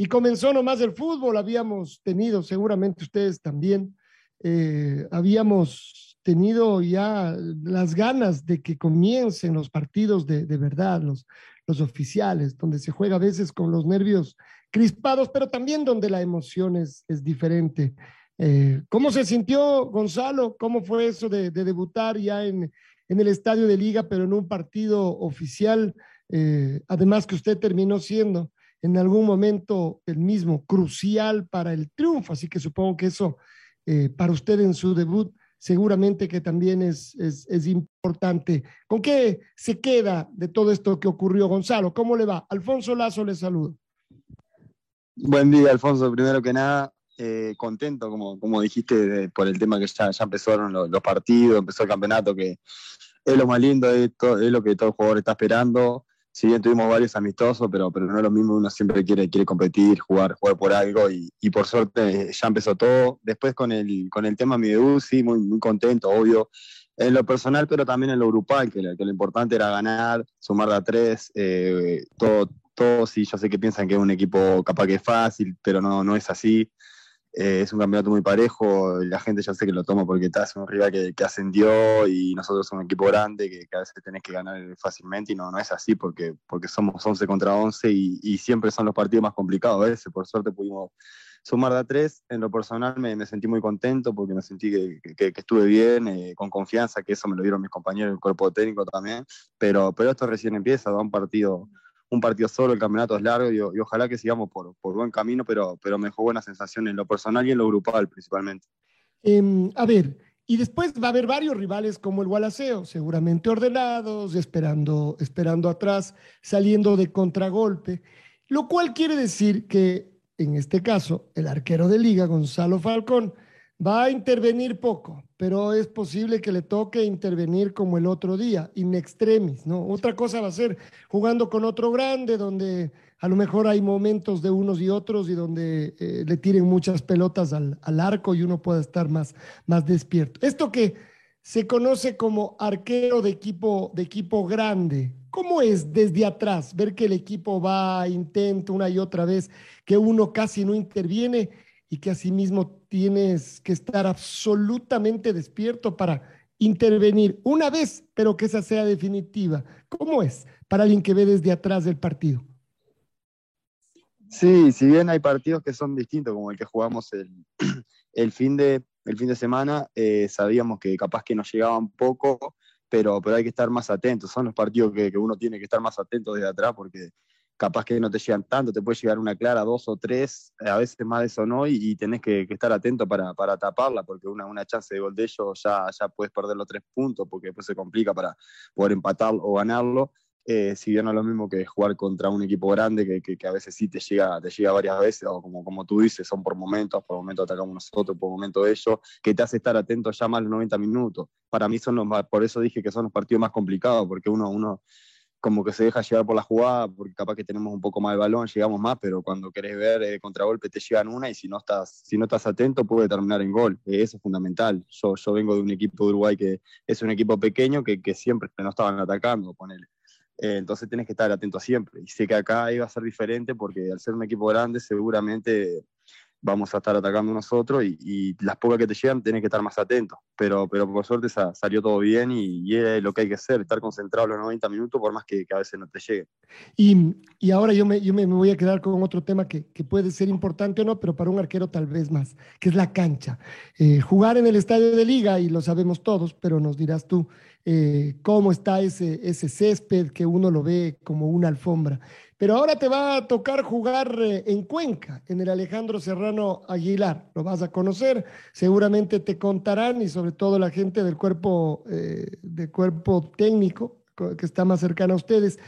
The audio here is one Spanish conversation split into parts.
Y comenzó nomás el fútbol, habíamos tenido, seguramente ustedes también, eh, habíamos tenido ya las ganas de que comiencen los partidos de, de verdad, los, los oficiales, donde se juega a veces con los nervios crispados, pero también donde la emoción es, es diferente. Eh, ¿Cómo se sintió Gonzalo? ¿Cómo fue eso de, de debutar ya en, en, el estadio de liga, pero en un partido oficial? Eh, además que usted terminó siendo en algún momento el mismo, crucial para el triunfo. Así que supongo que eso eh, para usted en su debut seguramente que también es, es, es, importante. ¿Con qué se queda de todo esto que ocurrió, Gonzalo? ¿Cómo le va? Alfonso Lazo le saludo. Buen día, Alfonso. Primero que nada, eh, contento, como, como dijiste, de, por el tema que ya, ya empezaron los, los, partidos, empezó el campeonato, que es lo más lindo, es, todo, es lo que todo el jugador está esperando si bien tuvimos varios amistosos, pero, pero no es lo mismo, uno siempre quiere, quiere competir, jugar, jugar por algo y, y por suerte ya empezó todo. Después con el, con el tema mi debut, sí, muy, muy contento, obvio, en lo personal, pero también en lo grupal, que, que lo importante era ganar, sumar de a tres, eh, todo, todo, sí, yo sé que piensan que es un equipo capaz que es fácil, pero no, no es así. Eh, es un campeonato muy parejo, la gente ya sé que lo toma porque está, es un rival que, ascendió y nosotros somos un equipo grande que, que, a veces tenés que ganar fácilmente y no, no es así porque, porque somos 11 contra 11 y, siempre son los partidos más complicados. A por suerte pudimos sumar de a tres, en lo personal me, sentí muy contento porque me sentí que, estuve bien, eh, con confianza, que eso me lo dieron mis compañeros del cuerpo técnico también, pero, pero esto recién empieza, da un partido un partido solo, el campeonato es largo y, ojalá que sigamos por, por, buen camino, pero, pero me buena sensación en lo personal y en lo grupal principalmente. Eh, a ver, y después va a haber varios rivales como el Gualaceo, seguramente ordenados, esperando, esperando atrás, saliendo de contragolpe, lo cual quiere decir que en este caso el arquero de liga, Gonzalo Falcón, va a intervenir poco, pero es posible que le toque intervenir como el otro día, in extremis, ¿no? Otra cosa va a ser jugando con otro grande, donde a lo mejor hay momentos de unos y otros y donde eh, le tiren muchas pelotas al, al, arco y uno pueda estar más, más despierto. Esto que se conoce como arquero de equipo, de equipo grande, ¿cómo es desde atrás ver que el equipo va, intenta una y otra vez, que uno casi no interviene? Y que asimismo tienes que estar absolutamente despierto para intervenir una vez, pero que esa sea definitiva. ¿Cómo es para alguien que ve desde atrás del partido? Sí, si bien hay partidos que son distintos, como el que jugamos el, fin de semana, eh, sabíamos que capaz que nos llegaban poco, pero, pero hay que estar más atentos. Son los partidos que, que uno tiene que estar más atento desde atrás porque capaz que no te llegan tanto, te puede llegar una clara, dos o tres, a veces más de eso no, y, y tenés que, estar atento para, para taparla, porque una, una chance de gol de ellos ya, ya puedes perder los tres puntos, porque después se complica para poder empatar o ganarlo. Eh, si bien no es lo mismo que jugar contra un equipo grande que, que, a veces sí te llega, te llega varias veces, o como, como tú dices, son por momentos, por momentos atacamos nosotros, por momentos ellos, que te hace estar atento ya más los 90 minutos. Para mí son los por eso dije que son los partidos más complicados, porque uno, uno como que se deja llevar por la jugada, porque capaz que tenemos un poco más de balón, llegamos más, pero cuando querés ver eh, contragolpe te llegan una y si no estás, si no estás atento puede terminar en gol. Eh, eso es fundamental. Yo, yo vengo de un equipo de Uruguay que es un equipo pequeño que, que siempre no estaban atacando, ponele. Eh, entonces tienes que estar atento siempre. Y sé que acá iba a ser diferente porque al ser un equipo grande seguramente vamos a estar atacando nosotros y, las pocas que te llegan tenés que estar más atento. Pero, pero por suerte salió todo bien y, y, es lo que hay que hacer, estar concentrado los 90 minutos por más que, a veces no te llegue. Y, y ahora yo, me, yo me, voy a quedar con otro tema que, que, puede ser importante o no, pero para un arquero tal vez más, que es la cancha. Eh, jugar en el estadio de liga, y lo sabemos todos, pero nos dirás tú, eh, cómo está ese, ese césped que uno lo ve como una alfombra. Pero ahora te va a tocar jugar eh, en Cuenca, en el Alejandro Serrano Aguilar. Lo vas a conocer, seguramente te contarán y sobre todo la gente del cuerpo, eh, cuerpo técnico que está más cercana a ustedes.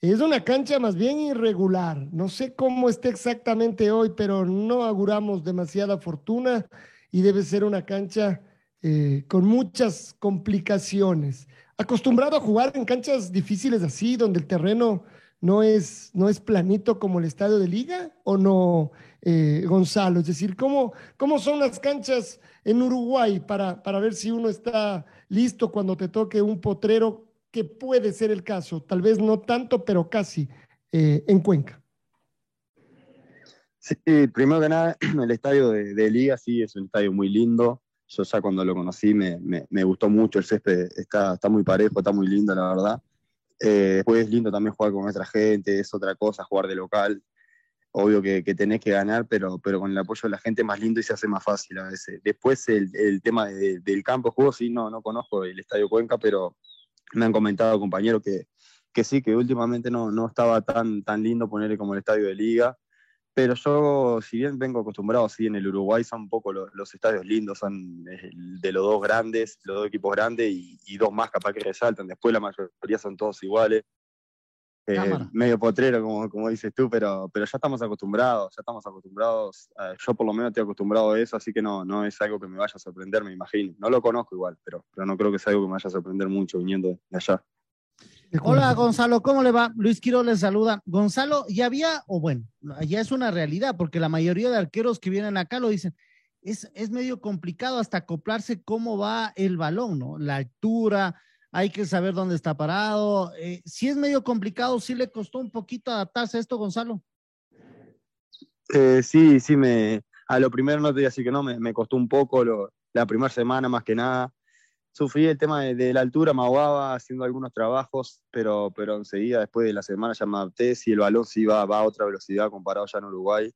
Es una cancha más bien irregular. No sé cómo esté exactamente hoy, pero no auguramos demasiada fortuna y debe ser una cancha eh, con muchas complicaciones. Acostumbrado a jugar en canchas difíciles así, donde el terreno no es, no es planito como el estadio de liga o no, eh, Gonzalo? Es decir, ¿cómo, ¿cómo son las canchas en Uruguay para, para ver si uno está listo cuando te toque un potrero, que puede ser el caso, tal vez no tanto, pero casi eh, en Cuenca? Sí, primero que nada, el estadio de, Liga sí es un estadio muy lindo. Yo ya cuando lo conocí me, me, me gustó mucho, el césped está, está muy parejo, está muy lindo, la verdad. Eh, después es lindo también jugar con nuestra gente, es otra cosa, jugar de local. Obvio que, que tenés que ganar, pero, pero con el apoyo de la gente es más lindo y se hace más fácil a veces. Después el, el tema del campo de juego, sí, no, no conozco el Estadio Cuenca, pero me han comentado compañeros que, que sí, que últimamente no, no estaba tan, tan lindo ponerle como el estadio de liga. Pero yo, si bien vengo acostumbrado, así en el Uruguay son un poco los, estadios lindos, son de los dos grandes, los dos equipos grandes y, dos más capaz que resaltan. Después la mayoría son todos iguales. Eh, medio potrero, como, como dices tú, pero, pero ya estamos acostumbrados, ya estamos acostumbrados. yo por lo menos estoy acostumbrado a eso, así que no, no es algo que me vaya a sorprender, me imagino. No lo conozco igual, pero, pero no creo que sea algo que me vaya a sorprender mucho viniendo de allá. Hola Gonzalo, ¿cómo le va? Luis Quiro les saluda. Gonzalo, ya había, o bueno, ya es una realidad, porque la mayoría de arqueros que vienen acá lo dicen, es, es medio complicado hasta acoplarse cómo va el balón, ¿no? La altura, hay que saber dónde está parado. Eh, si es medio complicado, sí le costó un poquito adaptarse a esto, Gonzalo. Eh, sí, sí, me, a lo primero no te digo así que no, me, me costó un poco la primera semana más que nada sufrí el tema de, la altura, me ahogaba haciendo algunos trabajos, pero, pero enseguida, después de la semana, ya me adapté. Si el balón sí va, va a otra velocidad comparado ya en Uruguay,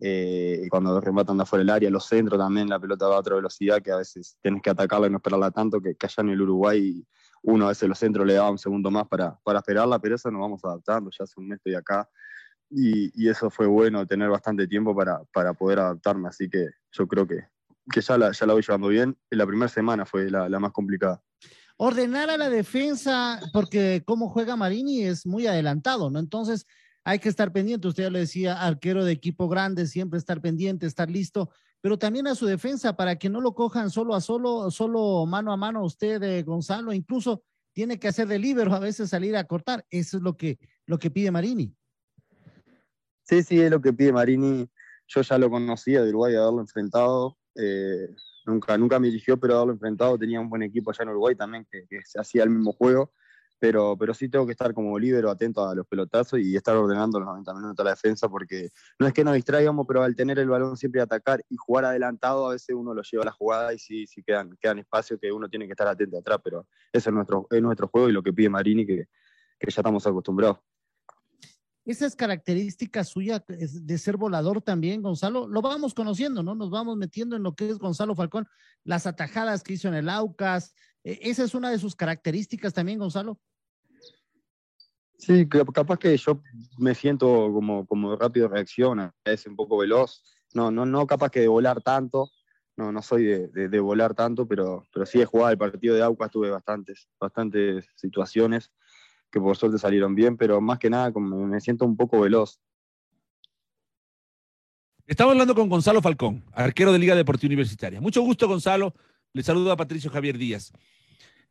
eh, cuando rematan de afuera del área, los centros también, la pelota va a otra velocidad que a veces tienes que atacarla y no esperarla tanto, que, que allá en el Uruguay uno a veces los centros le daba un segundo más para, para esperarla, pero eso nos vamos adaptando, ya hace un mes estoy acá. Y, y, eso fue bueno, tener bastante tiempo para, para poder adaptarme, así que yo creo que, que ya la, ya la voy llevando bien. La primera semana fue la, la más complicada. Ordenar a la defensa, porque como juega Marini es muy adelantado, ¿no? Entonces hay que estar pendiente. Usted ya lo decía, arquero de equipo grande, siempre estar pendiente, estar listo, pero también a su defensa para que no lo cojan solo a solo, solo mano a mano usted, eh, Gonzalo, incluso tiene que hacer de libero, a veces salir a cortar. Eso es lo que, lo que pide Marini. Sí, sí, es lo que pide Marini. Yo ya lo conocía de Uruguay, haberlo enfrentado. Eh, nunca, nunca me dirigió, pero haberlo enfrentado, tenía un buen equipo allá en Uruguay también, que, se hacía el mismo juego, pero, pero sí tengo que estar como líbero, atento a los pelotazos y estar ordenando los 90 minutos a la defensa, porque no es que nos distraigamos, pero al tener el balón siempre atacar y jugar adelantado, a veces uno lo lleva a la jugada y sí, sí quedan, quedan espacios que uno tiene que estar atento atrás, pero ese es nuestro, es nuestro juego y lo que pide Marini, que, que ya estamos acostumbrados esas características suyas de ser volador también, Gonzalo, lo vamos conociendo, ¿no? Nos vamos metiendo en lo que es Gonzalo Falcón, las atajadas que hizo en el Aucas, e, esa es una de sus características también, Gonzalo. Sí, capaz que yo me siento como, como rápido reacciona, es un poco veloz, no, no, no capaz que de volar tanto, no, no soy de, de, volar tanto, pero, pero sí he jugado el partido de Aucas, tuve bastantes, bastantes situaciones que por suerte salieron bien, pero más que nada como me siento un poco veloz. Estamos hablando con Gonzalo Falcón, arquero de Liga Deportiva Universitaria. Mucho gusto, Gonzalo. Le saludo a Patricio Javier Díaz.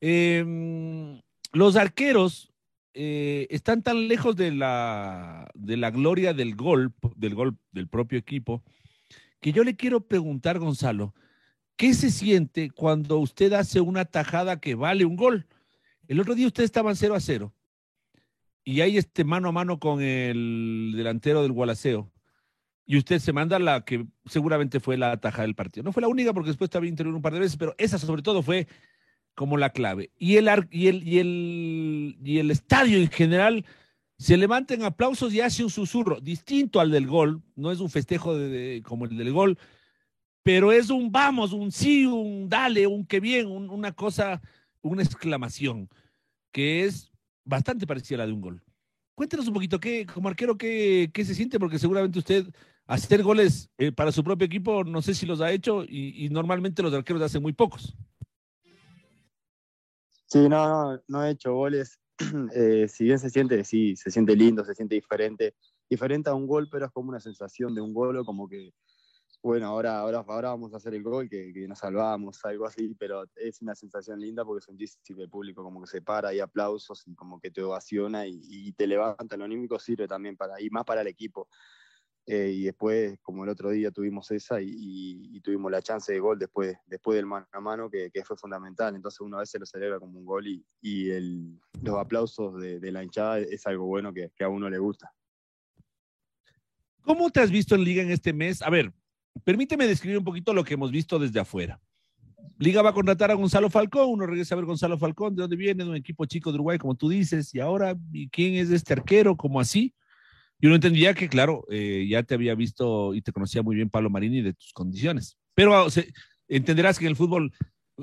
Em, los arqueros eh, están tan lejos de la, de la gloria del gol, del gol del propio equipo, que yo le quiero preguntar, Gonzalo, ¿qué se siente cuando usted hace una tajada que vale un gol? El otro día usted estaba 0 a 0 y hay este mano a mano con el delantero del Gualaceo. y usted se manda la que seguramente fue la taja del partido. No fue la única porque después también intervino un par de veces, pero esa sobre todo fue como la clave. Y el, y el, y el, y el estadio en general se levanta en aplausos y hace un susurro, distinto al del gol, no es un festejo de, como el del gol, pero es un vamos, un sí, un dale, un qué bien, una cosa, una exclamación, que es bastante parecida a la de un gol. Cuéntenos un poquito, ¿qué, como arquero, qué, qué se siente? Porque seguramente usted hacer goles eh, para su propio equipo, no sé si los ha hecho y, normalmente los arqueros hacen muy pocos. Sí, no, no, no he hecho goles. Eh, si bien se siente, sí, se siente lindo, se siente diferente. Diferente a un gol, pero es como una sensación de un gol, como que, bueno, ahora, ahora, ahora vamos a hacer el gol, que, que nos salvamos, algo así, pero es una sensación linda porque sentís que el público como que se para, hay aplausos y como que te ovaciona y, y te levanta. Lo anímico sirve también para, y más para el equipo. Eh, y después, como el otro día tuvimos esa y, y, tuvimos la chance de gol después, después del mano a mano, que, que, fue fundamental. Entonces uno a veces lo celebra como un gol y, y el, los aplausos de, de, la hinchada es algo bueno que, que, a uno le gusta. ¿Cómo te has visto en Liga en este mes? A ver, permíteme describir un poquito lo que hemos visto desde afuera. Liga va a contratar a Gonzalo Falcón, uno regresa a ver Gonzalo Falcón, de dónde viene, de un equipo chico de Uruguay, como tú dices, y ahora, ¿y quién es este arquero? ¿Cómo así? Y uno entendía que, claro, eh, ya te había visto y te conocía muy bien Pablo Marini de tus condiciones. Pero sea, entenderás que en el fútbol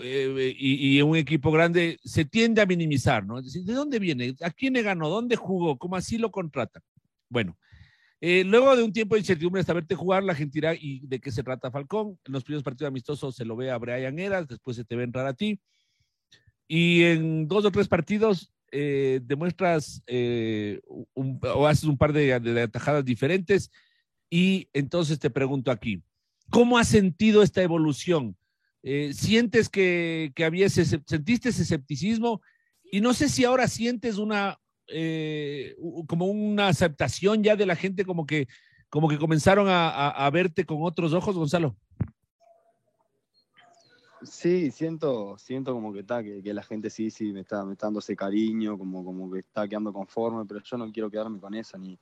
eh, y, en un equipo grande se tiende a minimizar, ¿no? Es decir, ¿de dónde viene? ¿A quién le ganó? ¿Dónde jugó? ¿Cómo así lo contratan? Bueno, eh, luego de un tiempo de incertidumbre hasta verte jugar, la gente dirá, ¿y de qué se trata Falcón? En los primeros partidos amistosos se lo ve a Brian Eras, después se te ve entrar a ti. Y en dos o tres partidos eh, demuestras eh, o haces un par de, atajadas diferentes y entonces te pregunto aquí, ¿cómo has sentido esta evolución? ¿Sientes que, que había ese, sentiste ese escepticismo? Y no sé si ahora sientes una, eh, como una aceptación ya de la gente, como que, como que comenzaron a, verte con otros ojos, Gonzalo. Sí, siento, siento como que está, que, que, la gente sí, sí, me está, me está dando ese cariño, como, como que está quedando conforme, pero yo no quiero quedarme con eso, ni,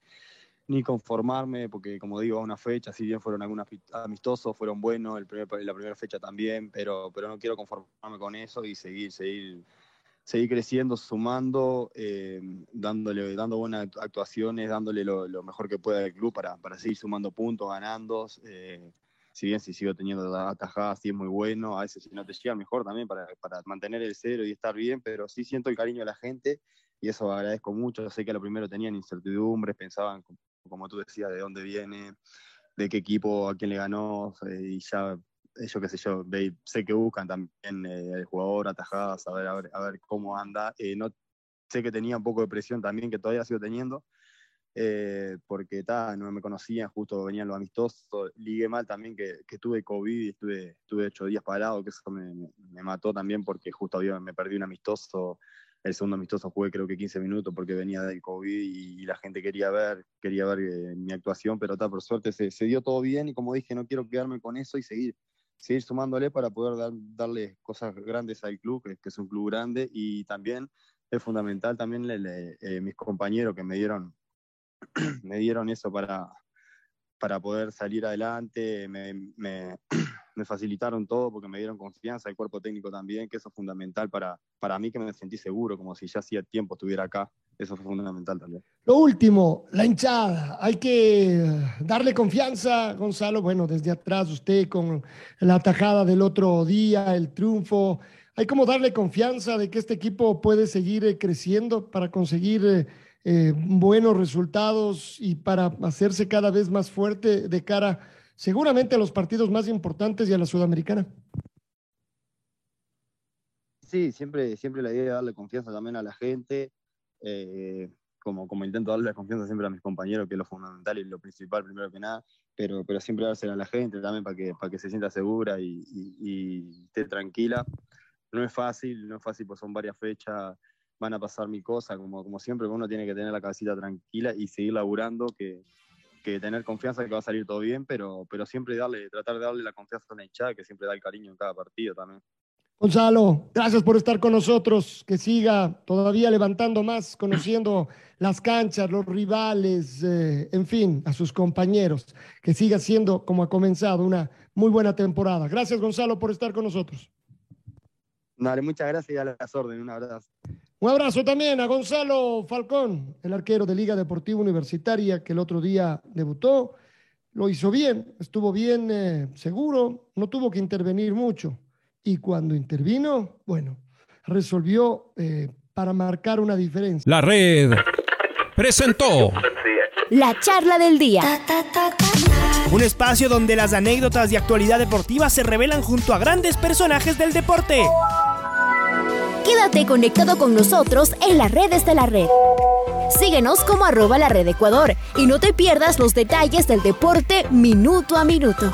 ni conformarme, porque como digo, a una fecha, si bien fueron algunos amistosos, fueron buenos, el primer, la primera fecha también, pero, pero no quiero conformarme con eso y seguir, seguir, seguir creciendo, sumando, eh, dándole, dando buenas actuaciones, dándole lo, mejor que pueda al club para, para seguir sumando puntos, ganando. Eh, si bien si sigo teniendo atajadas, sí es muy bueno, a veces si no te llega mejor también para, para mantener el cero y estar bien, pero sí siento el cariño de la gente y eso agradezco mucho. Sé que a lo primero tenían incertidumbres, pensaban, como tú decías, de dónde viene, de qué equipo, a quién le ganó, eh, y ya, yo qué sé yo, sé que buscan también eh, el jugador, atajadas, a ver, a ver, cómo anda. Eh, no, sé que tenía un poco de presión también, que todavía sigo teniendo, eh, porque ta, no me conocían, justo venían los amistosos, ligué mal también que, que tuve COVID estuve, estuve ocho días parado, que eso me, mató también porque justo había, me perdí un amistoso, el segundo amistoso jugué creo que 15 minutos porque venía del COVID y, la gente quería ver, quería ver eh, mi actuación, pero ta, por suerte se, dio todo bien y como dije, no quiero quedarme con eso y seguir, seguir sumándole para poder dar, darle cosas grandes al club, que, es un club grande y también es fundamental también le, le, eh, mis compañeros que me dieron me dieron eso para, para poder salir adelante, me, me, me, facilitaron todo porque me dieron confianza, el cuerpo técnico también, que eso es fundamental para, para mí que me sentí seguro, como si ya hacía tiempo estuviera acá. Eso fue fundamental también. Lo último, la hinchada. Hay que darle confianza, Gonzalo. Bueno, desde atrás usted con la atajada del otro día, el triunfo. Hay como darle confianza de que este equipo puede seguir creciendo para conseguir eh, buenos resultados y para hacerse cada vez más fuerte de cara seguramente a los partidos más importantes y a la sudamericana. Sí, siempre, siempre la idea de darle confianza también a la gente, eh, como, como intento darle confianza siempre a mis compañeros, que es lo fundamental y lo principal primero que nada, pero, pero siempre dársela a la gente también para que, para que se sienta segura y, y, y esté tranquila. No es fácil, no es fácil, pues son varias fechas, van a pasar mi cosa, como, como siempre, uno tiene que tener la cabecita tranquila y seguir laburando, que, que tener confianza que va a salir todo bien, pero, pero siempre darle, tratar de darle la confianza a la hinchada, que siempre da el cariño en cada partido también. Gonzalo, gracias por estar con nosotros. Que siga todavía levantando más, conociendo las canchas, los rivales, eh, en fin, a sus compañeros. Que siga siendo, como ha comenzado, una muy buena temporada. Gracias, Gonzalo, por estar con nosotros. Dale, muchas gracias y a las órdenes. Un abrazo. Un abrazo también a Gonzalo Falcón, el arquero de Liga Deportiva Universitaria, que el otro día debutó. Lo hizo bien, estuvo bien eh, seguro, no tuvo que intervenir mucho y cuando intervino, bueno, resolvió eh, para marcar una diferencia. La red presentó la charla del día. Un espacio donde las anécdotas de actualidad deportiva se revelan junto a grandes personajes del deporte. Quédate conectado con nosotros en las redes de la red. Síguenos como arroba la red Ecuador y no te pierdas los detalles del deporte minuto a minuto.